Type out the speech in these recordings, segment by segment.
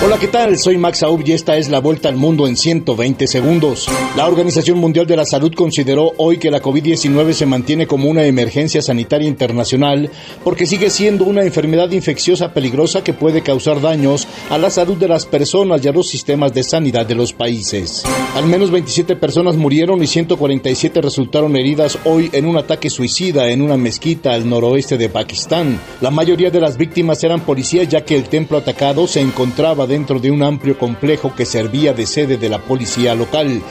Hola, ¿qué tal? Soy Max Aub y esta es la vuelta al mundo en 120 segundos. La Organización Mundial de la Salud consideró hoy que la COVID-19 se mantiene como una emergencia sanitaria internacional porque sigue siendo una enfermedad infecciosa peligrosa que puede causar daños a la salud de las personas y a los sistemas de sanidad de los países. Al menos 27 personas murieron y 147 resultaron heridas hoy en un ataque suicida en una mezquita al noroeste de Pakistán. La mayoría de las víctimas eran policías ya que el templo atacado se encontraba dentro de un amplio complejo que servía de sede de la policía local.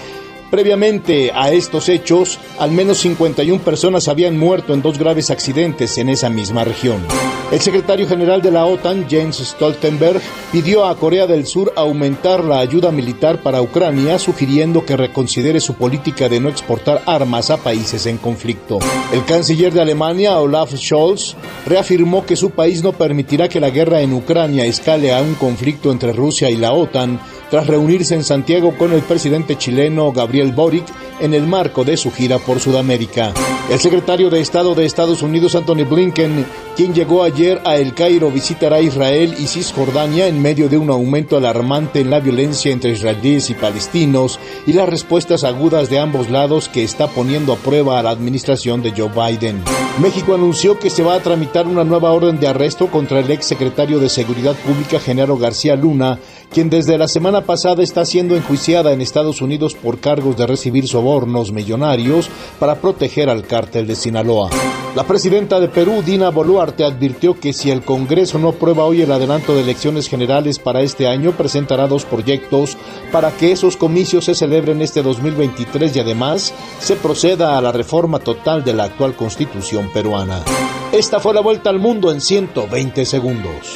Previamente a estos hechos, al menos 51 personas habían muerto en dos graves accidentes en esa misma región. El secretario general de la OTAN, Jens Stoltenberg, pidió a Corea del Sur aumentar la ayuda militar para Ucrania, sugiriendo que reconsidere su política de no exportar armas a países en conflicto. El canciller de Alemania, Olaf Scholz, reafirmó que su país no permitirá que la guerra en Ucrania escale a un conflicto entre Rusia y la OTAN, tras reunirse en Santiago con el presidente chileno Gabriel Boric en el marco de su gira por Sudamérica. El secretario de Estado de Estados Unidos, Anthony Blinken, quien llegó ayer a El Cairo, visitará Israel y Cisjordania en medio de un aumento alarmante en la violencia entre israelíes y palestinos y las respuestas agudas de ambos lados que está poniendo a prueba a la administración de Joe Biden. México anunció que se va a tramitar una nueva orden de arresto contra el ex secretario de Seguridad Pública, Genaro García Luna, quien desde la semana pasada está siendo enjuiciada en Estados Unidos por cargos de recibir sobornos millonarios para proteger al cártel de Sinaloa. La presidenta de Perú, Dina Boluarte, advirtió que si el Congreso no aprueba hoy el adelanto de elecciones generales para este año, presentará dos proyectos para que esos comicios se celebren este 2023 y además se proceda a la reforma total de la actual constitución peruana. Esta fue la vuelta al mundo en 120 segundos.